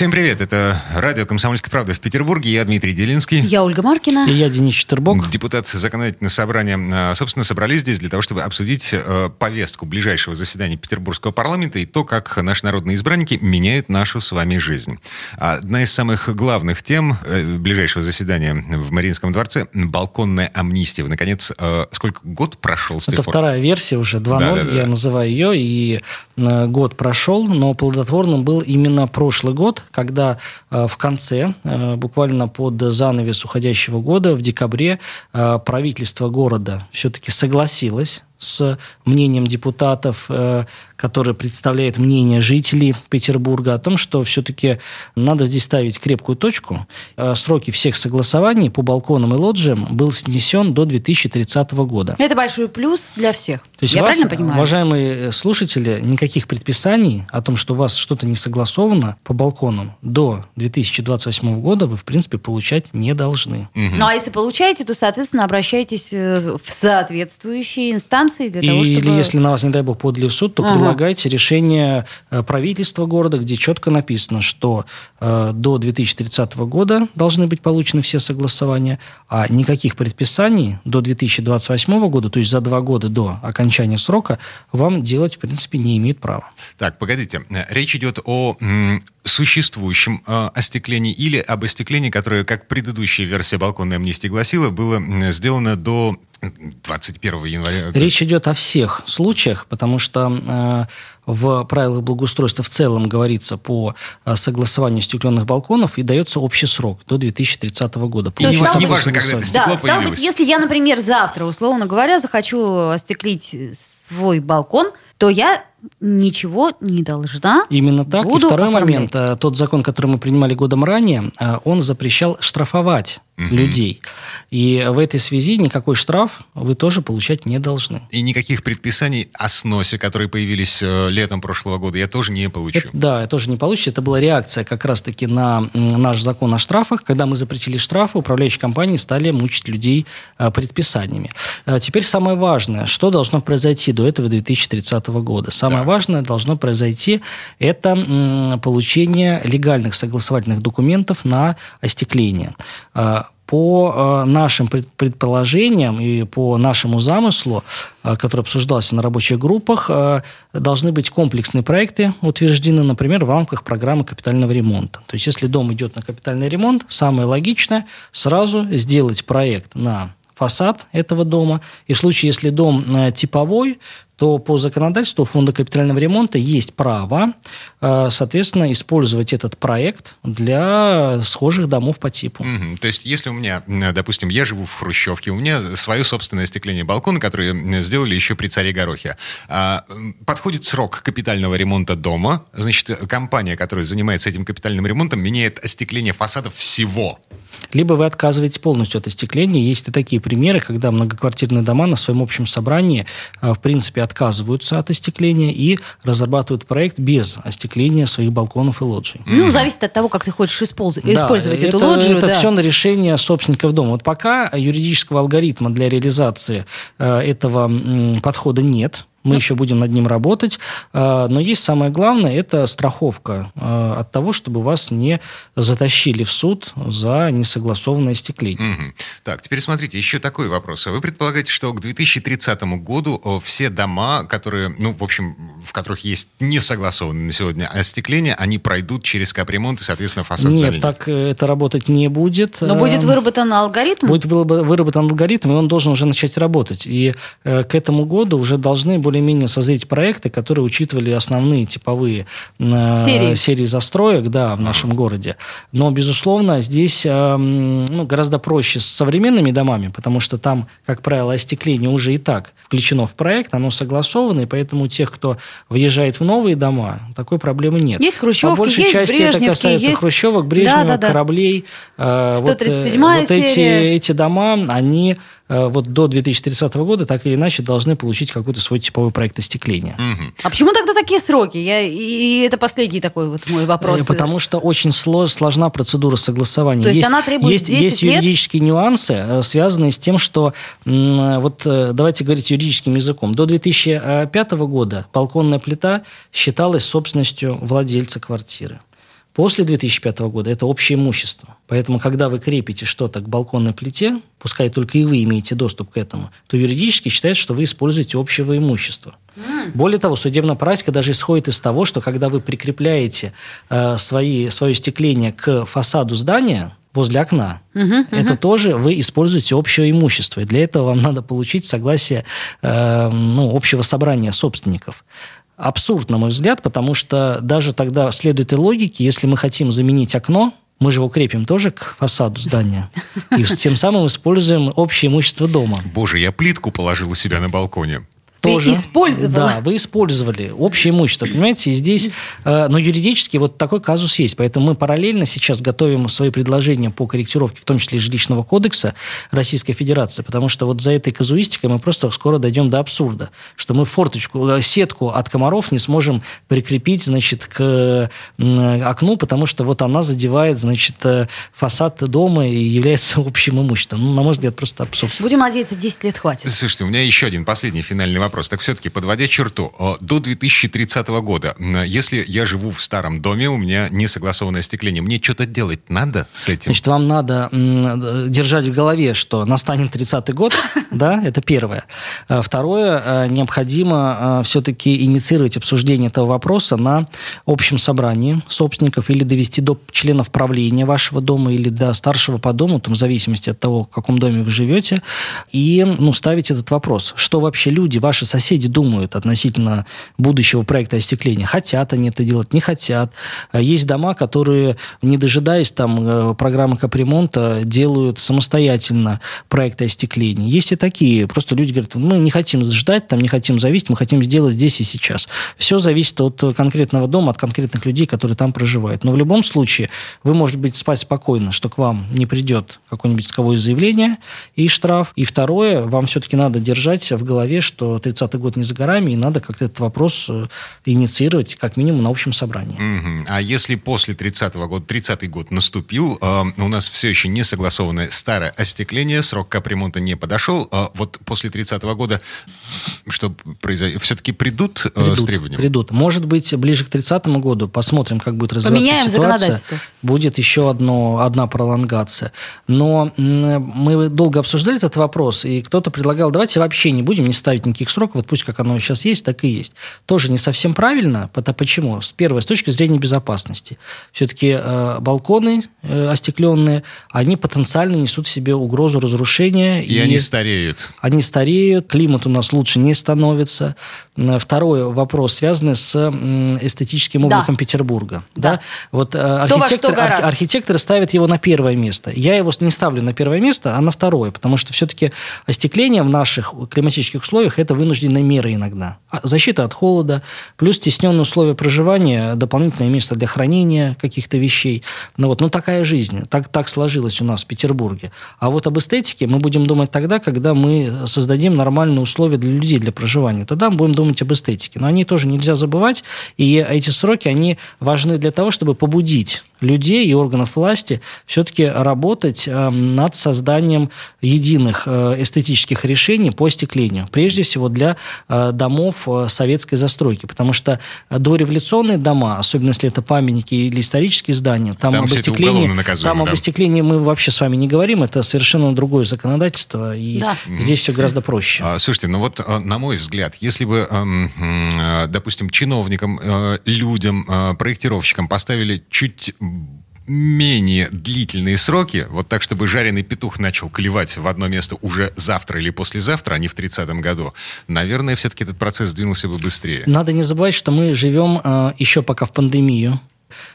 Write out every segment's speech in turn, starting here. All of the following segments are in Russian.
Всем привет, это радио «Комсомольская правда» в Петербурге. Я Дмитрий Делинский. Я Ольга Маркина. И я Денис Четербок. Депутат законодательного собрания. А, собственно, собрались здесь для того, чтобы обсудить э, повестку ближайшего заседания Петербургского парламента и то, как наши народные избранники меняют нашу с вами жизнь. Одна из самых главных тем э, ближайшего заседания в Мариинском дворце – балконная амнистия. Наконец, э, сколько год прошел с Это пор? вторая версия уже, 2.0, Да, да, да, я называю ее, и год прошел, но плодотворным был именно прошлый год, когда э, в конце, э, буквально под занавес уходящего года, в декабре, э, правительство города все-таки согласилось с мнением депутатов, э, который представляет мнение жителей Петербурга о том, что все-таки надо здесь ставить крепкую точку. Э, Сроки всех согласований по балконам и лоджиям был снесен до 2030 года. Это большой плюс для всех. То есть Я вас, правильно понимаю? уважаемые слушатели, никаких предписаний о том, что у вас что-то не согласовано по балконам до 2028 года вы, в принципе, получать не должны. Ну, а если получаете, то, соответственно, обращайтесь э, в соответствующие инстанции для И- того, чтобы... Или если на вас, не дай бог, подали в суд, то Ага. Предлагайте решение э, правительства города, где четко написано, что э, до 2030 года должны быть получены все согласования, а никаких предписаний до 2028 года, то есть за два года до окончания срока, вам делать, в принципе, не имеет права. Так, погодите. Э, Речь идет о существующем э, остеклении или об остеклении, которое, как предыдущая версия балконной амнистии гласила, было сделано до 21 января. Речь идет о всех случаях, потому что э, в правилах благоустройства в целом говорится по э, согласованию стекленных балконов и дается общий срок до 2030 года. И То не, стало не быть- важно, когда это Да, стекло стало появилось. быть, если я, например, завтра, условно говоря, захочу остеклить свой балкон, то я ничего не должна. Именно так. Буду и второй оформлять. момент. э, Тот закон, который мы принимали годом ранее, э, он запрещал штрафовать людей. И в этой связи никакой штраф вы тоже получать не должны. И никаких предписаний о сносе, которые появились э, летом прошлого года, я тоже не получу. Это- да, тоже не получится. Это была реакция как раз-таки на наш закон о штрафах. Когда мы запретили штрафы, управляющие компании стали мучить людей предписаниями. Теперь самое важное, что должно произойти до этого 2030 года. Самое Да. важное должно произойти это получение легальных согласовательных документов на остекление. Э, По э, нашим пред- предположениям и по нашему замыслу, э, который обсуждался на рабочих группах, должны быть комплексные проекты утверждены, например, в рамках программы капитального ремонта. То есть, если дом идет на капитальный ремонт, самое логичное сразу сделать проект на фасад этого дома. И в случае, если дом э, типовой, то по законодательству Фонда капитального ремонта есть право, э, соответственно, использовать этот проект для схожих домов по типу. Мгм. То есть, если у меня, допустим, я живу в Хрущевке, у меня свое собственное остекление балкона, которое сделали еще при царе Горохе. А, подходит срок капитального ремонта дома, значит, компания, которая занимается этим капитальным ремонтом, меняет остекление фасадов всего. Либо вы отказываетесь полностью от остекления. Есть и такие примеры, когда многоквартирные дома на своем общем собрании, э, в принципе, отказываются от остекления и разрабатывают проект без остекления своих балконов и лоджий. Ну, зависит от того, как ты хочешь использ- Да, использовать эту это, лоджию. Это да. все на решение собственников дома. Вот пока юридического алгоритма для реализации э, этого м, подхода нет. Мы еще будем над ним работать. Э, Но есть самое главное, это страховка э, от того, чтобы вас не затащили в суд за несогласованное остекление. Мгм. Так, теперь смотрите, еще такой вопрос. А Вы предполагаете, что к 2030 году о, все дома, которые, ну, в общем, в которых есть не согласованные на сегодня остекление, они пройдут через капремонт и, соответственно, фасад Нет, заменят? так э, это работать не будет. Но будет Э, выработан алгоритм. Будет вырабо- выработан алгоритм, и он должен уже начать работать. И э, к этому году уже должны более-менее созреть проекты, которые учитывали основные типовые э, Серии. застроек да, в нашем городе. Но, безусловно, здесь э, ну, гораздо проще с современными домами, потому что там, как правило, остекление уже и так включено в проект, оно согласовано, и поэтому у тех, кто въезжает в новые дома, такой проблемы нет. Есть хрущевки, По большей есть части это касается есть- хрущевок, Брежнева, Да-да-да. кораблей. Э, вот, э, 137-я вот эти, эти дома, они вот до 2030 года так или иначе должны получить какой-то свой типовой проект остекления. Мгм. А почему тогда такие сроки? Я, и это последний такой вот мой вопрос. Э, Потому что очень сло- сложна процедура согласования. То есть она требует есть, 10 есть лет? юридические нюансы, э, связанные с тем, что, вот э, давайте говорить юридическим языком, до 2005 года балконная плита считалась собственностью владельца квартиры. После 2005 года это общее имущество. Поэтому, когда вы крепите что-то к балконной плите, пускай только и вы имеете доступ к этому, то юридически считается, что вы используете общего имущества. Более того, судебная практика даже исходит из того, что когда вы прикрепляете э, свои, свое стекление к фасаду здания, возле окна. Это тоже вы используете общее имущество. И для этого вам надо получить согласие э, ну, общего собрания собственников. Абсурд, на мой взгляд, потому что даже тогда следует и логике, если мы хотим заменить окно, мы же его крепим тоже к фасаду здания. И тем самым используем общее имущество дома. Боже, я плитку положил у себя на балконе. Ты использовала. Да, вы использовали общее имущество, понимаете? И здесь, э, но юридически вот такой казус есть. Поэтому мы параллельно сейчас готовим свои предложения по корректировке, в том числе жилищного кодекса Российской Федерации, потому что вот за этой казуистикой мы просто скоро дойдем до абсурда, что мы форточку, э, сетку от комаров не сможем прикрепить, значит, к окну, потому что вот она задевает, значит, э, фасад дома и является общим имуществом. Ну, на мой взгляд, просто абсурд. Будем надеяться, 10 лет хватит. Слушайте, у меня еще один последний финальный вопрос. Так все-таки, подводя черту, э, до 2030 года, если я живу в старом доме, у меня не согласованное остекление, мне что-то делать надо с этим? Значит, вам надо м, держать в голове, что настанет 30-й год, да, это первое. А Второе, э, необходимо все-таки инициировать обсуждение этого вопроса на общем собрании собственников или довести до членов правления вашего дома или до старшего по дому, там, в зависимости от того, в каком доме вы живете, и ну, ставить этот вопрос. Что вообще люди, ваши соседи думают относительно будущего проекта остекления? Хотят они это делать, не хотят. А Есть дома, которые, не дожидаясь там э, программы капремонта, делают самостоятельно проекты остекления. Есть и такие. Просто люди говорят, мы не хотим ждать, там, не хотим зависеть, мы хотим сделать здесь и сейчас. Все зависит от конкретного дома, от конкретных людей, которые там проживают. Но в любом случае вы можете быть спать спокойно, что к вам не придет какое-нибудь исковое заявление и штраф. И второе, вам все-таки надо держать в голове, что 30-й год не за горами, и надо как-то этот вопрос э, инициировать как минимум на общем собрании. Мгм. А если после 30-го года, 30-й год наступил, э, у нас все еще не согласованное старое остекление, срок капремонта не подошел, э, вот после 30-го года что произойдет? Все-таки придут, э, с Придут, требованием? придут. Может быть, ближе к 30 году посмотрим, как будет развиваться Поменяем ситуация. законодательство. Будет еще одно, одна пролонгация. Но мы долго обсуждали этот вопрос, и кто-то предлагал, давайте вообще не будем, не ставить никаких сроков, вот пусть как оно сейчас есть, так и есть. Тоже не совсем правильно. Пото- Почему? Первое, с точки зрения безопасности. Все-таки э, балконы э, остекленные, они потенциально несут в себе угрозу разрушения. И они стареют. Они стареют, климат у нас лучше не становится. М, Второй вопрос, связанный с эстетическим Да. обликом Петербурга. Да. Да. Вот э, архитектор, что арх- архитекторы ставят его на первое место. Я его не ставлю на первое место, а на второе, потому что все-таки остекление в наших климатических условиях – это вынужденная мера иногда. А Защита от холода, плюс стесненные условия проживания, дополнительное место для хранения каких-то вещей. Ну, вот, ну такая жизнь, так, так сложилось у нас в Петербурге. А вот об эстетике мы будем думать тогда, когда мы создадим нормальные условия для людей для проживания. Тогда мы будем думать об эстетике. Но они тоже нельзя забывать, и эти сроки, они важны для того, чтобы побудить людей и органов власти все-таки работать э, над созданием единых э, эстетических решений по остеклению. Прежде всего для э, домов советской застройки. Потому что дореволюционные дома, особенно если это памятники или исторические здания, там, Там об остеклении, там об да. остеклении мы вообще с вами не говорим. Это совершенно другое законодательство. И Да. здесь все гораздо проще. А, Слушайте, ну вот, э, на мой взгляд, если бы, эм, допустим, чиновникам, людям, проектировщикам поставили чуть менее длительные сроки, вот так, чтобы жареный петух начал клевать в одно место уже завтра или послезавтра, а не в 30-м году, наверное, все-таки этот процесс двинулся бы быстрее. Надо не забывать, что мы живем э, еще пока в пандемию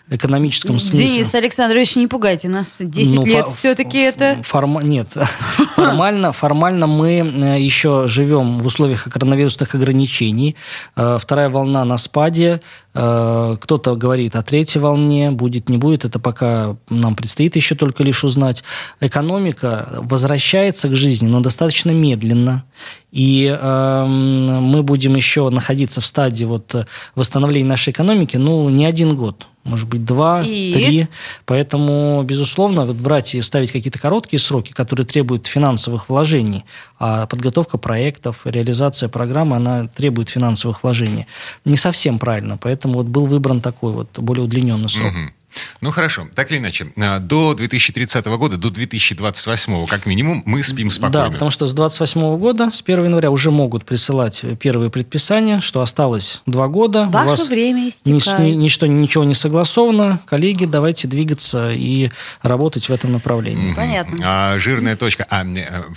экономическом смысле. Денис Александрович, не пугайте нас. 10 Ну, лет фо- все-таки это... Форма... Нет. формально, формально мы э, еще живем в условиях коронавирусных ограничений. Э, Вторая волна на спаде. Э, кто-то говорит о третьей волне, будет, не будет, это пока нам предстоит еще только лишь узнать. Экономика возвращается к жизни, но достаточно медленно. И э, мы будем еще находиться в стадии вот восстановления нашей экономики, ну, не один год может быть, два, и... три. Поэтому, безусловно, вот брать и ставить какие-то короткие сроки, которые требуют финансовых вложений, а подготовка проектов, реализация программы, она требует финансовых вложений. Не совсем правильно, поэтому вот был выбран такой вот более удлиненный срок. Угу. Ну хорошо, так или иначе, а, до 2030 года, до 2028, как минимум, мы спим спокойно. Да, потому что с 2028 года, с 1 января уже могут присылать первые предписания, что осталось два года. Ваше у вас время истекает. Ни, ничто, ничего не согласовано. Коллеги, давайте двигаться и работать в этом направлении. Понятно. А, жирная точка, а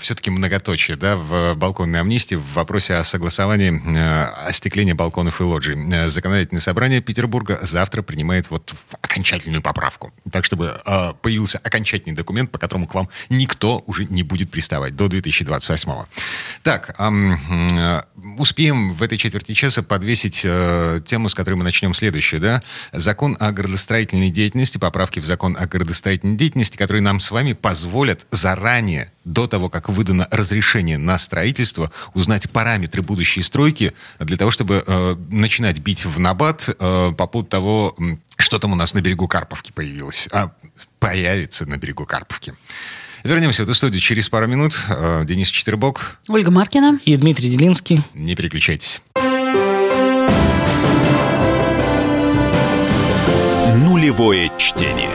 все-таки многоточие, да, в балконной амнистии в вопросе о согласовании э, остекления балконов и лоджий. Э, законодательное собрание Петербурга завтра принимает вот окончательно окончательную поправку. Так, чтобы э, появился окончательный документ, по которому к вам никто уже не будет приставать до 2028 -го. Так, э, успеем в этой четверти часа подвесить э, тему, с которой мы начнем следующую. Да? Закон о градостроительной деятельности, поправки в закон о градостроительной деятельности, которые нам с вами позволят заранее до того, как выдано разрешение на строительство, узнать параметры будущей стройки для того, чтобы э, начинать бить в набат э, по поводу того, что там у нас на берегу Карповки появилось, а появится на берегу Карповки. Вернемся в эту студию через пару минут. Э, Денис Четербок. Ольга Маркина. И Дмитрий Делинский. Не переключайтесь. Нулевое чтение.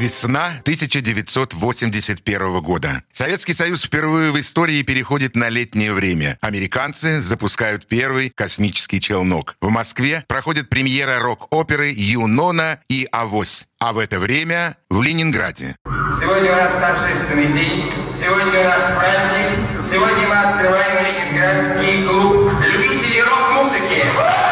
Весна 1981 года. Советский Союз впервые в истории переходит на летнее время. Американцы запускают первый космический челнок. В Москве проходит премьера рок-оперы «Юнона и Авось». А в это время в Ленинграде. Сегодня у нас торжественный день, сегодня у нас праздник, сегодня мы открываем Ленинградский клуб любителей рок-музыки.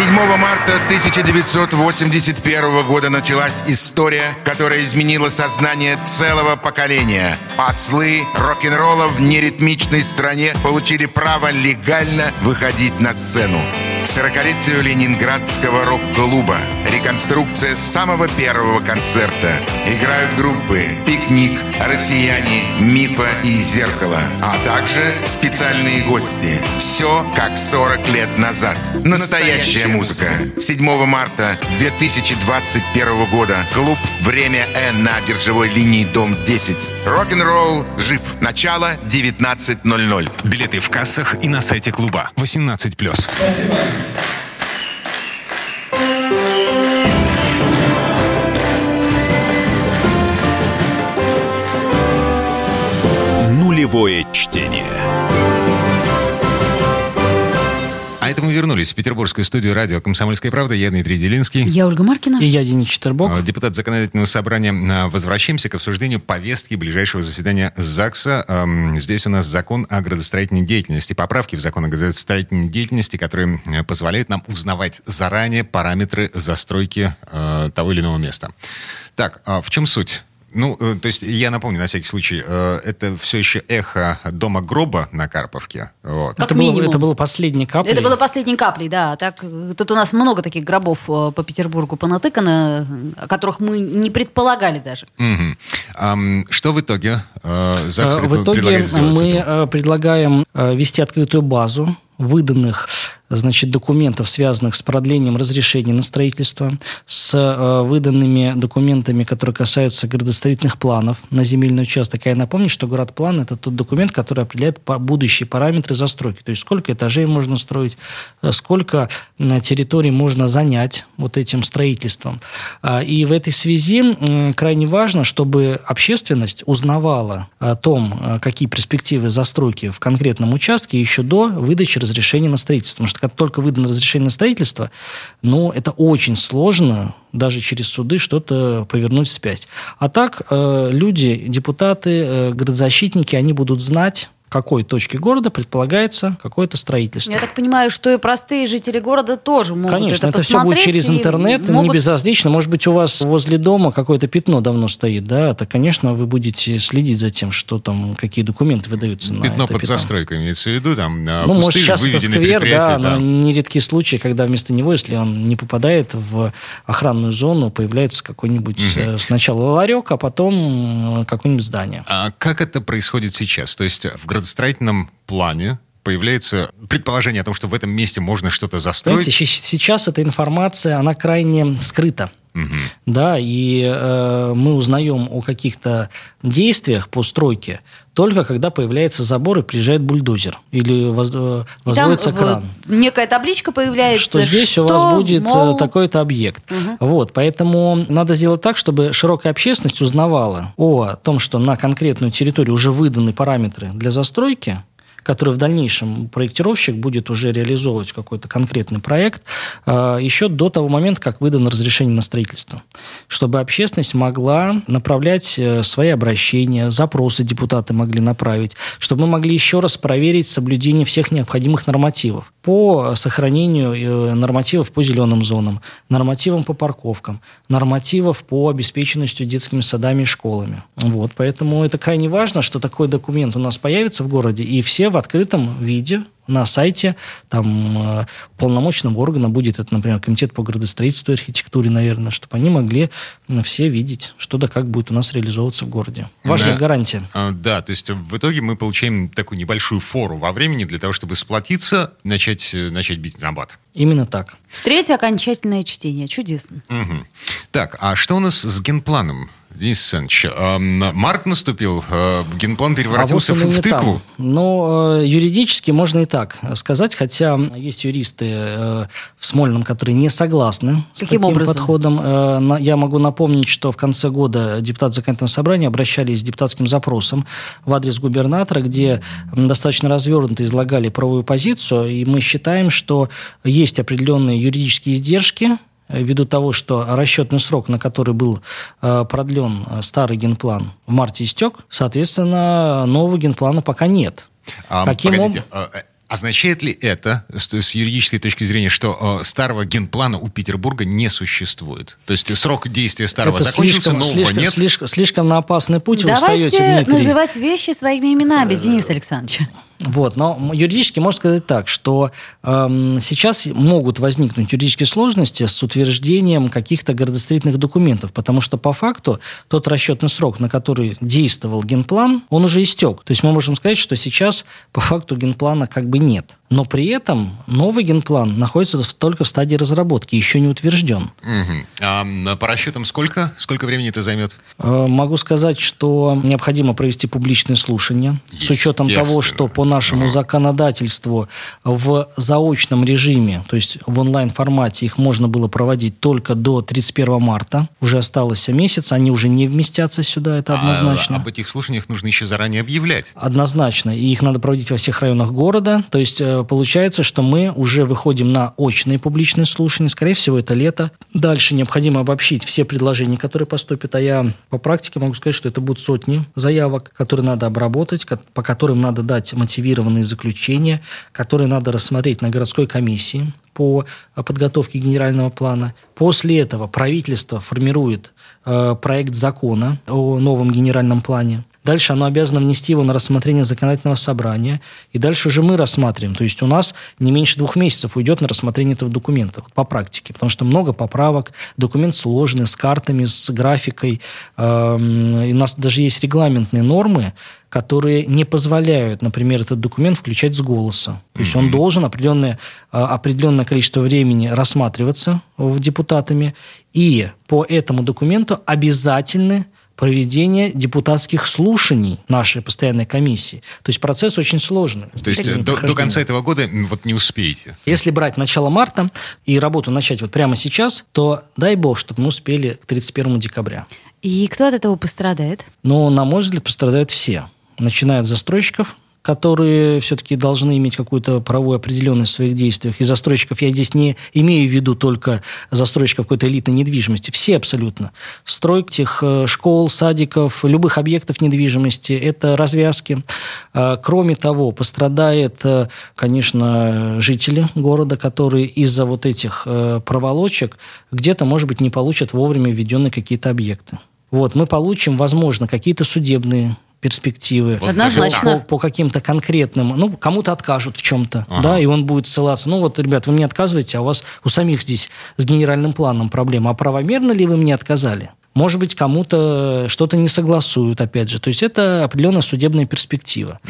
7 марта 1981 года началась история, которая изменила сознание целого поколения. Послы рок-н-ролла в неритмичной стране получили право легально выходить на сцену. 40-летию Ленинградского рок-клуба. Реконструкция самого первого концерта. Играют группы «Пикник», «Россияне», «Мифа» и «Зеркало», а также специальные гости. Все как 40 лет назад. Настоящая музыка. 7 марта 2021 года. Клуб «Время Н» на биржевой линии Дом 10. Рок-н-ролл жив. Начало 19.00. Билеты в кассах и на сайте клуба. 18+. Спасибо. Нулевое чтение. А это мы вернулись в петербургскую студию радио «Комсомольская правда». Я Дмитрий Делинский. Я Ольга Маркина. И я Денис Четербок. А, депутат законодательного собрания. А, возвращаемся к обсуждению повестки ближайшего заседания ЗАГСа. Здесь у нас закон о градостроительной деятельности. Поправки в закон о градостроительной деятельности, которые позволяют нам узнавать заранее параметры застройки того или иного места. Так, в чем суть? Ну, э, то есть я напомню на всякий случай, э, это все еще эхо дома гроба на Карповке. Вот. Как это, минимум. Было, это было последней каплей. Это было последней каплей, да. Так, тут у нас много таких гробов э, по Петербургу понатыкано, о которых мы не предполагали даже. Угу. А, что в итоге ЗАГС в итоге мы предлагаем вести открытую базу выданных значит, документов, связанных с продлением разрешения на строительство, с э, выданными документами, которые касаются градостроительных планов на земельный участок. А я напомню, что градплан – это тот документ, который определяет будущие параметры застройки. То есть сколько этажей можно строить, э, сколько на территории можно занять вот этим строительством. А, и в этой связи крайне важно, чтобы общественность узнавала о том, э, какие перспективы застройки в конкретном участке еще до выдачи разрешения на строительство. Потому что как только выдано разрешение на строительство, ну, это очень сложно даже через суды что-то повернуть вспять. А так э, люди, депутаты, э, градозащитники, они будут знать, какой точке города предполагается какое-то строительство. Я так понимаю, что и простые жители города тоже могут Конечно, это это, все будет посмотреть через интернет, не могут- безразлично. Может быть, у вас возле дома какое-то пятно давно стоит, да, то, конечно, вы будете следить за тем, что там, какие документы выдаются на Пятно под застройкой имеется в виду, там а, Ну, может, сейчас это сквер, предприятия, да, но нередки случаи, когда вместо него, если он не попадает в охранную зону, появляется какой-нибудь э, сначала ларек, а потом э, какое-нибудь здание. А как это происходит сейчас? То есть в градостроительном плане появляется предположение о том, что в этом месте можно что-то застроить. Понимаете, щ- сейчас эта информация, она крайне скрыта. Да, и э, мы узнаем о каких-то действиях по стройке только когда появляется забор и приезжает бульдозер или воз- э, возводится кран. некая табличка появляется, что здесь у что, вас будет э, мол, такой-то объект. Вот, поэтому надо сделать так, чтобы широкая общественность узнавала о том, что на конкретную территорию уже выданы параметры для застройки, который в дальнейшем проектировщик будет уже реализовывать какой-то конкретный проект э, еще до того момента, как выдано разрешение на строительство. Чтобы общественность могла направлять э, свои обращения, запросы депутаты могли направить, чтобы мы могли еще раз проверить соблюдение всех необходимых нормативов по сохранению э, нормативов по зеленым зонам, нормативам по парковкам, нормативов по обеспеченности детскими садами и школами. Вот, поэтому это крайне важно, что такой документ у нас появится в городе, и все в открытом виде на сайте там э, полномочного органа будет это, например, комитет по градостроительству и архитектуре, наверное, чтобы они могли все видеть, что да как будет у нас реализовываться в городе. Важная Да. гарантия. А, Да, то есть в итоге мы получаем такую небольшую фору во времени для того, чтобы сплотиться, начать, э, начать бить на бат. Именно так. Третье окончательное чтение. Чудесно. Мгм. Так, а что у нас с генпланом? Денис Александрович, эм, март наступил, э, генплан превратился а вот в, тыкву. там. Но э, юридически можно и так сказать, хотя есть юристы э, в Смольном, которые не согласны с Каким таким образом? подходом. Я могу напомнить, что в конце года депутаты законодательного собрания обращались с депутатским запросом в адрес губернатора, где достаточно развернуто излагали правовую позицию, и мы считаем, что есть определенные юридические издержки, ввиду того, что расчетный срок, на который был э, продлен э, старый генплан, в марте истек, соответственно, нового генплана пока нет. А, Каким погодите, об- э, э, означает ли это с, с юридической точки зрения, что э, старого генплана у Петербурга не существует? То есть срок действия старого Это закончился, слишком, нового слишком, нет? слишком, слишком на опасный путь вы Давайте встаете, Дмитрий. называть вещи своими именами, Денис Александрович. Вот, но юридически можно сказать так, что эм, сейчас могут возникнуть юридические сложности с утверждением каких-то градостроительных документов, потому что по факту тот расчетный срок, на который действовал генплан, он уже истек. То есть мы можем сказать, что сейчас по факту генплана как бы нет. Но при этом новый генплан находится только в стадии разработки, еще не утвержден. Мгм. А, по расчетам сколько? Сколько времени это займет? Э, Могу сказать, что необходимо провести публичные слушания с учетом того, что по нашему законодательству в заочном режиме, то есть в онлайн-формате их можно было проводить только до 31 марта. Уже осталось месяц, они уже не вместятся сюда, это однозначно. А, об этих слушаниях нужно еще заранее объявлять. Однозначно. И их надо проводить во всех районах города. То есть э, получается, что мы уже выходим на очные публичные слушания. Скорее всего, это лето. Дальше необходимо обобщить все предложения, которые поступят. А я по практике могу сказать, что это будут сотни заявок, которые надо обработать, по которым надо дать мотивированные заключения, которые надо рассмотреть на городской комиссии по э, подготовке генерального плана. После этого правительство формирует э, проект закона о новом генеральном плане. Дальше оно обязано внести его на рассмотрение законодательного собрания. И дальше уже мы рассматриваем. То есть у нас не меньше двух месяцев уйдет на рассмотрение этого документа вот по практике. Потому что много поправок, документ сложный, с картами, с графикой. И у нас даже есть регламентные нормы, которые не позволяют, например, этот документ включать с голоса. То есть он должен определенное, э, определенное количество времени рассматриваться депутатами. И по этому документу обязательны проведение депутатских слушаний нашей постоянной комиссии. То есть процесс очень сложный. То есть э, до, до конца этого года вот не успеете. Если брать начало марта и работу начать вот прямо сейчас, то дай бог, чтобы мы успели к 31 декабря. И кто от этого пострадает? Но, на мой взгляд, пострадают все. Начиная от застройщиков, которые все-таки должны иметь какую-то правовую определенность в своих действиях. И застройщиков я здесь не имею в виду только застройщиков какой-то элитной недвижимости. Все абсолютно. Стройка этих э, школ, садиков, любых объектов недвижимости – это развязки. Э, кроме того, пострадает, э, конечно, жители города, которые из-за вот этих э, проволочек где-то, может быть, не получат вовремя введенные какие-то объекты. Вот, мы получим, возможно, какие-то судебные перспективы. Вот Однозначно. По, по каким-то конкретным, ну, кому-то откажут в чем-то, Ага. да, и он будет ссылаться. Ну, вот, ребят, вы мне отказываете, а у вас у самих здесь с генеральным планом проблема. А правомерно ли вы мне отказали? Может быть, кому-то что-то не согласуют, опять же. То есть это определенная судебная перспектива.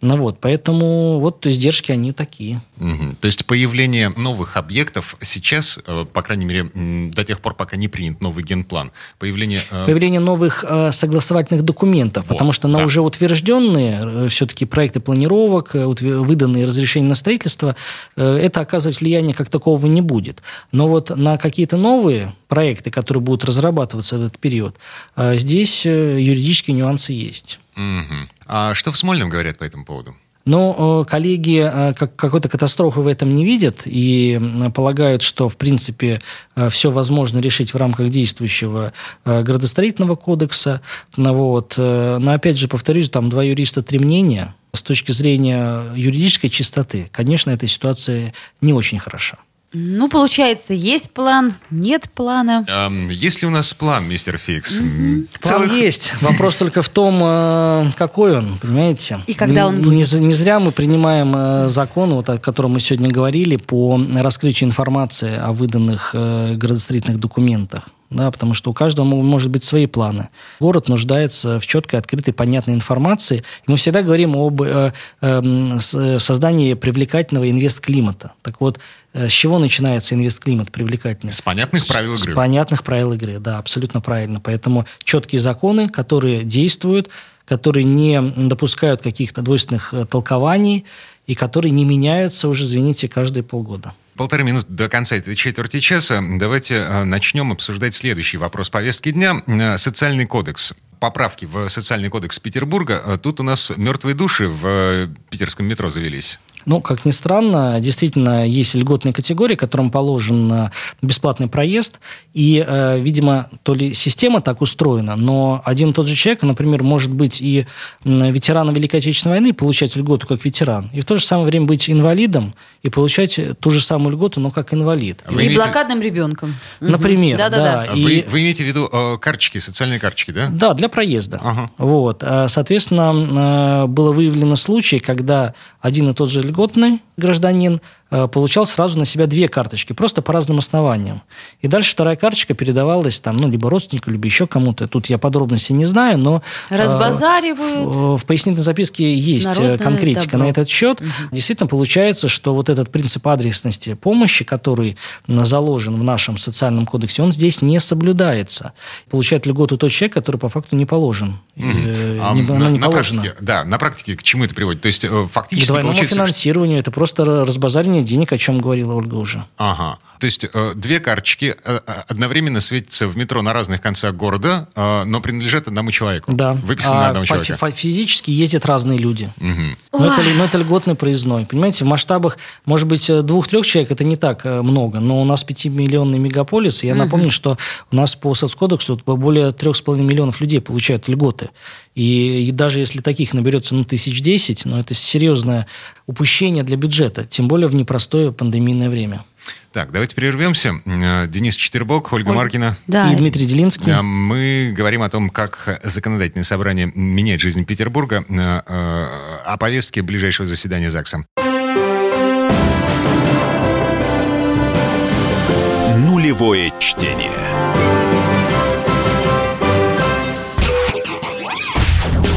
Ну вот, поэтому вот издержки, они такие. Мгм. То есть появление новых объектов сейчас, э, по крайней мере, до тех пор, пока не принят новый генплан, появление... э, Появление новых э, согласовательных документов, Вот, потому что на да. уже утвержденные все-таки проекты планировок, выданные разрешения на строительство, это оказывать влияние как такового не будет. Но вот на какие-то новые проекты, которые будут разрабатываться этот период, э, здесь э, юридические нюансы есть. мгм. А что в Смольном говорят по этому поводу? Но э, коллеги э, как, какой-то катастрофы в этом не видят и полагают, что, в принципе, все возможно решить в рамках действующего градостроительного кодекса. Ну, вот. Но, опять же, повторюсь, там два юриста, три мнения. С точки зрения юридической чистоты, конечно, эта ситуация не очень хороша. Ну, получается, есть план, нет плана. Эм, Есть ли у нас план, мистер Фикс? М, План целых- есть. Вопрос только в том, э, какой он, понимаете? И когда он Не- будет. Не, зря мы принимаем э, закон, вот, о котором мы сегодня говорили, по раскрытию информации о выданных э, градостроительных документах. Да, потому что у каждого мо- может быть свои планы. Город нуждается в четкой, открытой, понятной информации. И мы всегда говорим об э, эм, с- создании привлекательного инвест-климата. Так вот, э, с чего начинается инвест-климат привлекательный? С понятных правил С игры. понятных правил игры, да, абсолютно правильно. Поэтому четкие законы, которые действуют, которые не допускают каких-то двойственных э, толкований и которые не меняются уже, извините, каждые полгода. Полторы минуты до конца этой четверти часа. Давайте э, начнем обсуждать следующий вопрос повестки дня. Э, Социальный кодекс. Поправки в социальный кодекс Петербурга. Э, Тут у нас мертвые души в питерском метро завелись. Ну, как ни странно, действительно есть льготные категории, которым положен э, бесплатный проезд. И, э, видимо, то ли система так устроена, но один и тот же человек, например, может быть и ветераном Великой Отечественной войны, получать льготу как ветеран, и в то же самое время быть инвалидом и получать ту же самую льготу, но как инвалид. Вы и имеете- блокадным ребенком. Например, Да-да-да. да. А И- Вы, вы имеете в виду э, карточки, социальные карточки, да? Да, для проезда. Ага. Вот. А, Соответственно, э, было выявлено случай, когда один и тот же льготный гражданин получал сразу на себя две карточки, просто по разным основаниям. И дальше вторая карточка передавалась там, ну, либо родственнику, либо еще кому-то. Тут я подробностей не знаю, но... э, Разбазаривают. В, в пояснительной записке есть э, Народное конкретика добро. на этот счет. Действительно получается, что вот этот принцип адресности помощи, который заложен в нашем социальном кодексе, он здесь не соблюдается. Получает льготу тот человек, который по факту не положен. Э, А не- на, не на положена. практике, да, на практике к чему это приводит? То есть э, фактически двойному получается... финансированию. Это просто разбазаривание денег, о чем говорила Ольга уже. Ага. То есть э, две карточки э, э, одновременно светятся в метро на разных концах города, э, но принадлежат одному человеку. Да. Выписаны на А одного фа- человека. Физически ездят разные люди. Мгм. Но это, но это льготный проездной. Понимаете, в масштабах, может быть, э, двух-трех человек это не так э, много, но у нас пятимиллионный мегаполис. и Я напомню, что у нас по соцкодексу более трех с половиной миллионов людей получают льготы. И, и даже если таких наберется ну, тысяч десять, ну, это серьезное упущение для бюджета, тем более в непростое пандемийное время. Так, давайте прервемся. Э, Денис Четербок, Ольга Маркина. Да. И Дмитрий Делинский. Мы говорим о том, как законодательное собрание меняет жизнь Петербурга, э, э, о повестке ближайшего заседания ЗАГСа. Нулевое чтение.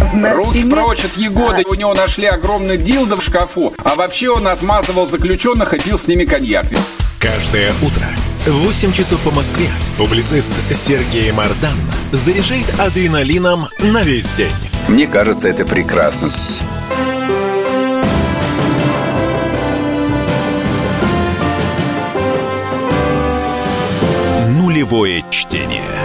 Рут прочит Егода. У него нашли огромный дилдо в шкафу. А вообще он отмазывал заключенных и пил с ними коньяк. Каждое утро в 8 часов по Москве публицист Сергей Мардан заряжает адреналином на весь день. Мне кажется, это прекрасно. Нулевое чтение.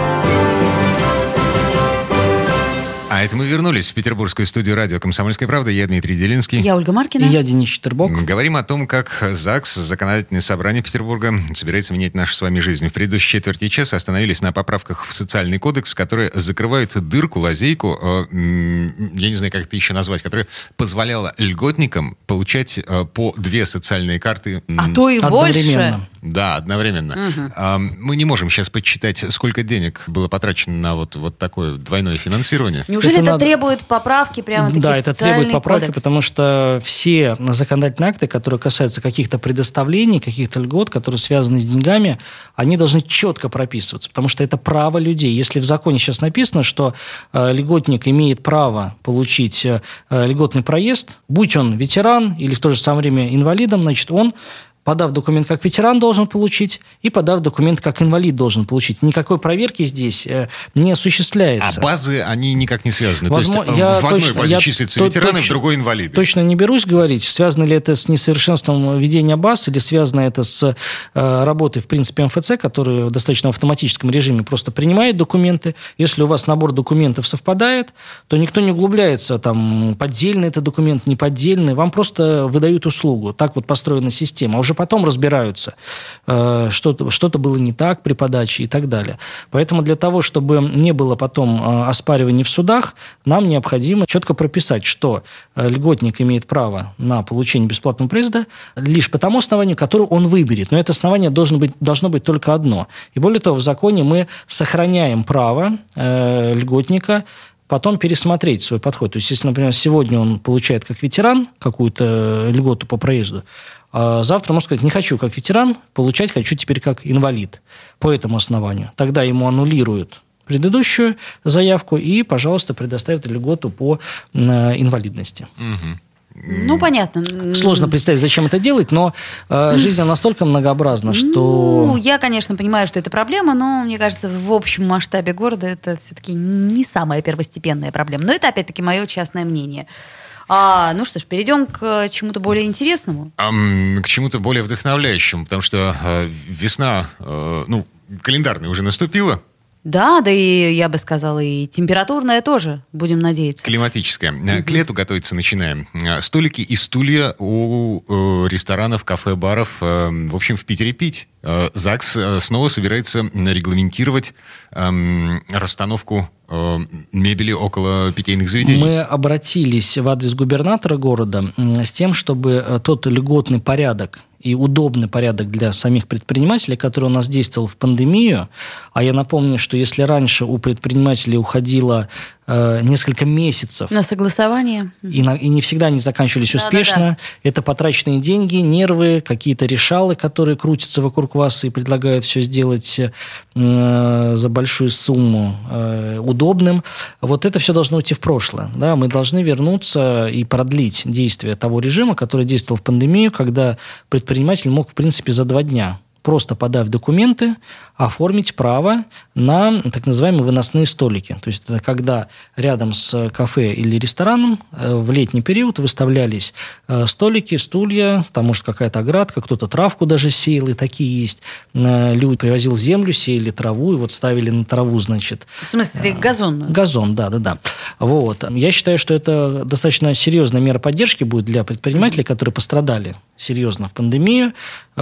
А это мы вернулись в петербургскую студию радио «Комсомольская правда». Я Дмитрий Делинский. Я Ольга Маркина. И я Денис Четербок. Говорим о том, как ЗАГС, Законодательное собрание Петербурга, собирается менять нашу с вами жизнь. В предыдущей четверти часа остановились на поправках в социальный кодекс, которые закрывают дырку, лазейку, э, я не знаю, как это еще назвать, которая позволяла льготникам получать э, по две социальные карты. А то и больше. Да, одновременно. Угу. Мы не можем сейчас подсчитать, сколько денег было потрачено на вот, вот такое двойное финансирование. Неужели это, это надо... требует поправки прямо Да, это требует поправки, кодекс? потому что все законодательные акты, которые касаются каких-то предоставлений, каких-то льгот, которые связаны с деньгами, они должны четко прописываться, потому что это право людей. Если в законе сейчас написано, что э, льготник имеет право получить э, льготный проезд, будь он ветеран или в то же самое время инвалидом, значит, он подав документ как ветеран должен получить и подав документ как инвалид должен получить. Никакой проверки здесь э, не осуществляется. А базы, они никак не связаны? Возможно, То есть я в одной точно, базе я числятся ветераны, точ, в другой инвалиды? Точно не берусь говорить, связано ли это с несовершенством ведения баз или связано это с э, работой, в принципе, МФЦ, который в достаточно автоматическом режиме просто принимает документы. Если у вас набор документов совпадает, то никто не углубляется, там, поддельный это документ, не поддельный. Вам просто выдают услугу. Так вот построена система. А уже потом разбираются, э, что-то что было не так при подаче и так далее. Поэтому для того, чтобы не было потом э, оспариваний в судах, нам необходимо четко прописать, что э, льготник имеет право на получение бесплатного проезда лишь по тому основанию, которое он выберет. Но это основание должно быть, должно быть только одно. И более того, в законе мы сохраняем право э, льготника потом пересмотреть свой подход. То есть, если, например, сегодня он получает как ветеран какую-то льготу по проезду, а завтра может сказать, не хочу как ветеран, получать хочу теперь как инвалид по этому основанию. Тогда ему аннулируют предыдущую заявку и, пожалуйста, предоставят льготу по э, инвалидности. Ну, понятно. Сложно представить, зачем это делать, но э, жизнь настолько многообразна, что... Ну, я, конечно, понимаю, что это проблема, но, мне кажется, в общем масштабе города это все-таки не самая первостепенная проблема. Но это, опять-таки, мое частное мнение. А, ну что ж, перейдем к чему-то более интересному. А, к чему-то более вдохновляющему, потому что э, весна, э, ну, календарная уже наступила. Да, да и я бы сказала, и температурная тоже, будем надеяться. Климатическая. Угу. К лету готовиться начинаем. Э, столики и стулья у э, ресторанов, кафе, баров, э, в общем, в Питере пить. Э, ЗАГС э, снова собирается регламентировать эм, расстановку э, мебели около питейных заведений. Мы обратились в адрес губернатора города с тем, чтобы тот льготный порядок, и удобный порядок для самих предпринимателей, который у нас действовал в пандемию. А я напомню, что если раньше у предпринимателей уходило э, несколько месяцев. На согласование. И, на, и не всегда они заканчивались да, успешно. Да, да. Это потраченные деньги, нервы, какие-то решалы, которые крутятся вокруг вас и предлагают все сделать за большую сумму э, удобным. Вот это все должно уйти в прошлое. Да? Мы должны вернуться и продлить действие того режима, который действовал в пандемию, когда предприниматель мог, в принципе, за два дня просто подав документы, оформить право на так называемые выносные столики. То есть это когда рядом с кафе или рестораном э, в летний период выставлялись э, столики, стулья, там может какая-то оградка, кто-то травку даже сеял, и такие есть. Э, люди привозил землю, сеяли траву, и вот ставили на траву, значит. В смысле, газон? Газон, да, да, да. Вот. Я считаю, что это достаточно серьезная мера поддержки будет для предпринимателей, которые пострадали серьезно в пандемию.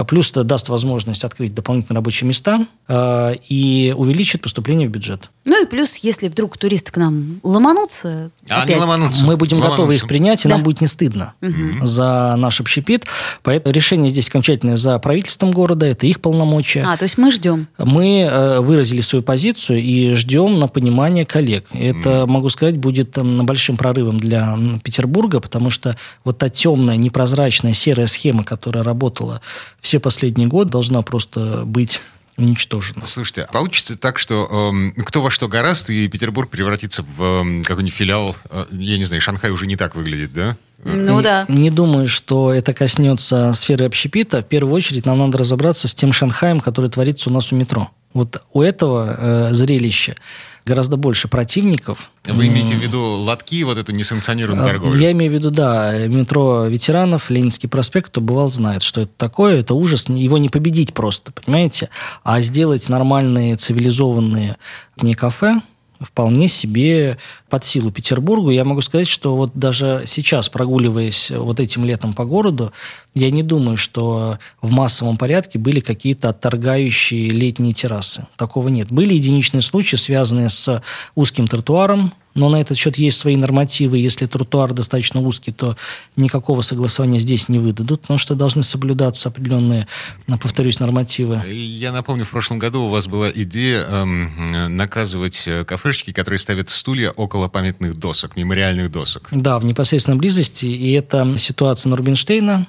Плюс это даст возможность открыть дополнительные рабочие места, Э, и увеличит поступление в бюджет. Ну и плюс, если вдруг туристы к нам ломанутся, а опять, ломанутся. мы будем ломанутся. готовы их принять, и да. нам будет не стыдно угу. за наш общепит. Поэтому решение здесь окончательное за правительством города, это их полномочия. А, то есть мы ждем. Мы э, выразили свою позицию и ждем на понимание коллег. Это, угу. могу сказать, будет там, большим прорывом для Петербурга, потому что вот та темная, непрозрачная, серая схема, которая работала все последние годы, должна просто быть уничтожено. Слушайте, а получится так, что э, кто во что гораст, и Петербург превратится в э, какой-нибудь филиал, э, я не знаю, Шанхай уже не так выглядит, да? Ну да. Не, не думаю, что это коснется сферы общепита. В первую очередь нам надо разобраться с тем Шанхаем, который творится у нас у метро. Вот у этого э, зрелища гораздо больше противников. Вы имеете в виду лотки, вот эту несанкционированную А, торговлю? Я имею в виду, да, метро ветеранов, Ленинский проспект, кто бывал, знает, что это такое. Это ужас, его не победить просто, понимаете? А сделать нормальные, цивилизованные не кафе, вполне себе под силу Петербургу. Я могу сказать, что вот даже сейчас, прогуливаясь вот этим летом по городу, я не думаю, что в массовом порядке были какие-то отторгающие летние террасы. Такого нет. Были единичные случаи, связанные с узким тротуаром, но на этот счет есть свои нормативы. Если тротуар достаточно узкий, то никакого согласования здесь не выдадут, потому что должны соблюдаться определенные, ну, повторюсь, нормативы. Я напомню, в прошлом году у вас была идея эм, наказывать э, кафешечки, которые ставят стулья около памятных досок, мемориальных досок. Да, в непосредственной близости. И это ситуация Нурбинштейна.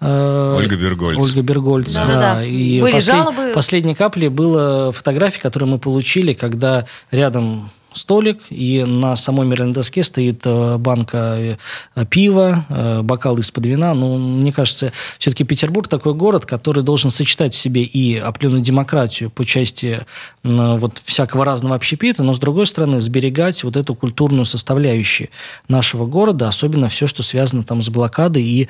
Э, Ольга Бергольц. Ольга Бергольц, Да, да. да, да. И Были послед- жалобы. Последней каплей была фотография, которую мы получили, когда рядом столик, и на самой мерной доске стоит э, банка э, пива, э, бокал из-под вина. Ну, мне кажется, все-таки Петербург такой город, который должен сочетать в себе и определенную демократию по части вот всякого разного общепита, но, с другой стороны, сберегать вот эту культурную составляющую нашего города, особенно все, что связано там с блокадой и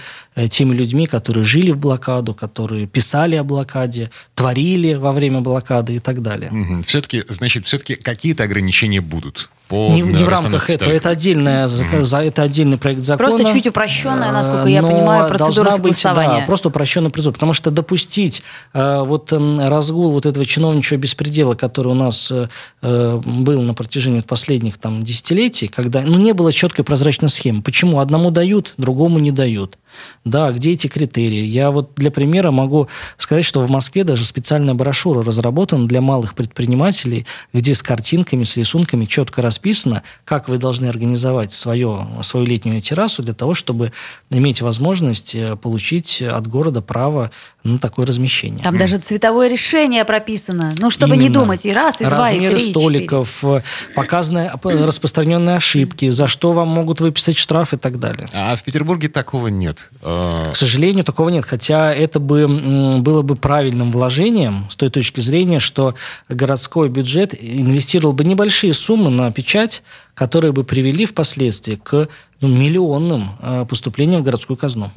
теми людьми, которые жили в блокаду, которые писали о блокаде, творили во время блокады и так далее. Все-таки, значит, все-таки какие-то ограничения будут по Не, в- не в рамках этого, это, отдельная, зака- за, это отдельный проект закона. Просто чуть упрощенная, насколько Э, я но понимаю, процедура должна быть, согласования. да, просто упрощенная процедура. Потому что допустить э, вот эм, разгул вот этого чиновничьего беспредела, который у нас э, э, был на протяжении последних там, десятилетий, когда ну, не было четкой прозрачной схемы. Почему одному дают, другому не дают? Да, где эти критерии? Я вот для примера могу сказать, что в Москве даже специальная брошюра разработана для малых предпринимателей, где с картинками, с рисунками четко расписано, как вы должны организовать свое, свою летнюю террасу для того, чтобы иметь возможность э, получить от города право на такое размещение. Там даже цветовое решение прописано. Ну, чтобы не Именно. думать и раз, и два, и Размеры три, четыре. столиков, э, показаны э, распространенные ошибки, за что вам могут выписать штраф и так далее. А в Петербурге такого нет. Э, К сожалению, такого нет. Хотя это бы было бы правильным вложением с той точки зрения, что городской бюджет инвестировал бы небольшие суммы на печать, которые бы привели впоследствии к ну, миллионным э, поступлениям в городскую казну.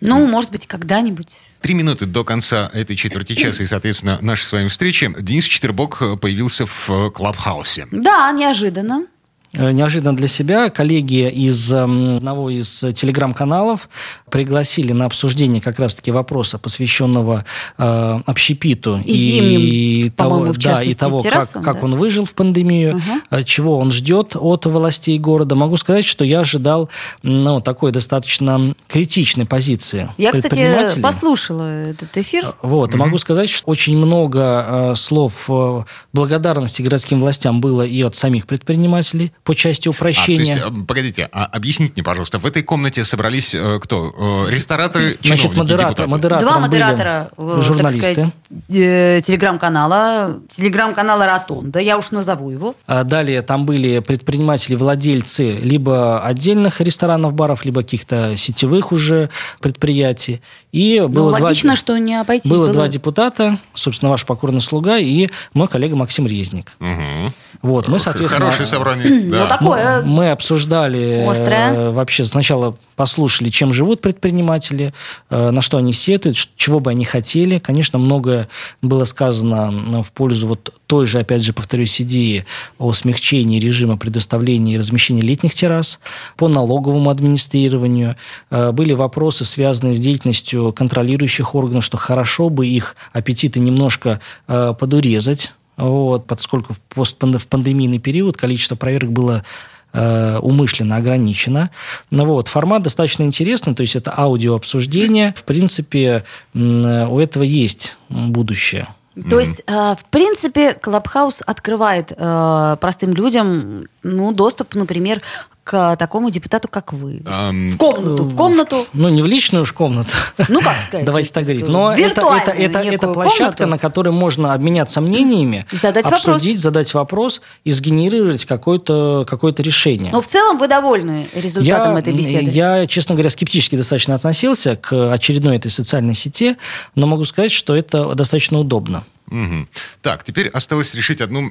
Ну, может быть, когда-нибудь. Три минуты до конца этой четверти часа и, соответственно, нашей с вами встречи. Денис Четербок появился в э, Клабхаусе. Да, неожиданно. Э, Неожиданно для себя коллеги из эм, одного из телеграм-каналов пригласили на обсуждение как раз-таки вопроса, посвященного э, общепиту И зимним, того, по-моему, в да, и того, террасам, как, как да. он выжил в пандемию, э, чего он ждет от властей города. Могу сказать, что я ожидал ну, такой достаточно критичной позиции Я, кстати, послушала этот эфир. Вот, и могу сказать, что очень много э, слов э, благодарности городским властям было и от самих предпринимателей по части А, то упрощения. есть, э, погодите, а объясните мне, пожалуйста, в этой комнате собрались э, кто? Э, рестораторы, Значит, модератор, депутаты? модератором Два были модератора, э, журналисты. так сказать, э, телеграм-канала, телеграм-канала Ротонда, я уж назову его. А Далее там были предприниматели, владельцы либо отдельных ресторанов, баров, либо каких-то сетевых уже предприятий. И Ну, было два- логично, что не обойтись Было два депутата, собственно, ваш покорный слуга и мой коллега Максим Резник. Мгм. Вот, мы, соответственно... Хорошее собрание. Ну, да. такое. Мы обсуждали Острое. э, вообще сначала послушали, чем живут предприниматели, э, на что они сетуют, чего бы они хотели. Конечно, многое было сказано в пользу вот той же, опять же, повторюсь, идеи о смягчении режима предоставления и размещения летних террас, по налоговому администрированию. Э, Были вопросы, связанные с деятельностью контролирующих органов, что хорошо бы их аппетиты немножко подурезать, вот, поскольку в, постпан- в пандемийный период количество проверок было э, умышленно ограничено. Ну вот, формат достаточно интересный, то есть это аудиообсуждение. В принципе, м, у этого есть будущее. То есть, э, в принципе, Клабхаус открывает э, простым людям ну, доступ, например, к такому депутату, как вы. Ам, В комнату, в комнату. Ну, не в личную уж комнату. Ну, как сказать? Давайте так говорить. Но это, это, это, это площадка, комнату. на которой можно обменяться мнениями, задать вопрос. обсудить, задать вопрос и сгенерировать какое-то какое решение. Но в целом вы довольны результатом этой беседы? Я, честно говоря, скептически достаточно относился к очередной этой социальной сети, но могу сказать, что это достаточно удобно. Мгм. Так, теперь осталось решить одну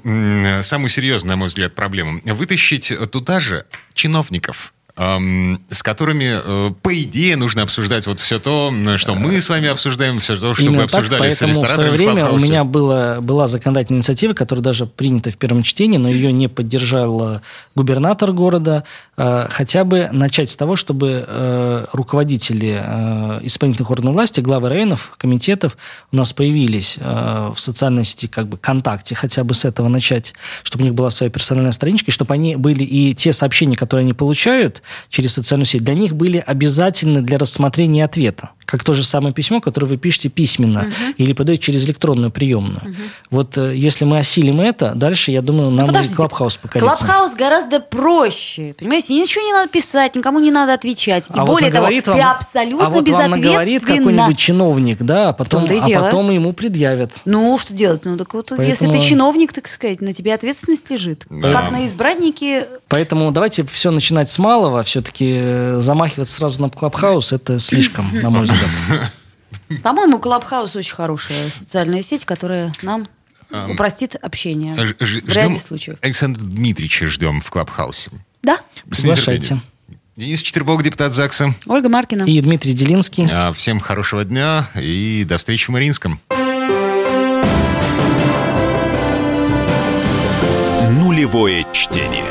самую серьезную, на мой взгляд, проблему. Вытащить туда же чиновников с которыми, э, по идее, нужно обсуждать вот все то, м, что мы с вами обсуждаем, все то, что мы Именно так, обсуждали с поэтому в свое рестораторами время у меня было, была законодательная инициатива, которая даже принята в первом чтении, но ее не поддержал э, губернатор города. Э, Хотя бы начать с того, чтобы э, руководители э, исполнительных органов власти, главы районов, комитетов у нас появились э, в социальной сети как бы ВКонтакте, хотя бы с этого начать, чтобы у них была своя персональная страничка, и чтобы они были и те сообщения, которые они получают через социальную сеть, для них были обязательны для рассмотрения ответа. Как то же самое письмо, которое вы пишете письменно или подаете через электронную приемную. Вот э, если мы осилим это, дальше, я думаю, нам и Подождите, Clubhouse покорится. Clubhouse гораздо проще. Понимаете, ничего не надо писать, никому не надо отвечать. И А вот более того, наговорит ты вам- абсолютно а вот вам наговорит безответственно. какой-нибудь чиновник, да, а потом, а дело. потом ему предъявят. Ну, что делать? Ну, так вот, если Поэтому- ты чиновник, так сказать, на тебе ответственность лежит. Да. Как на избраннике. Поэтому давайте все начинать с малого. Все-таки замахиваться сразу на Clubhouse – это слишком, на мой взгляд. По-моему, Клабхаус очень хорошая социальная сеть, которая нам упростит общение. Ж- В ряде случаев. Александра Дмитриевича ждем в Клабхаусе. Да. С Приглашайте. Денис Четербок, депутат ЗАГСа. Ольга Маркина. И Дмитрий Делинский. А, Всем хорошего дня и до встречи в Мариинском. Нулевое чтение.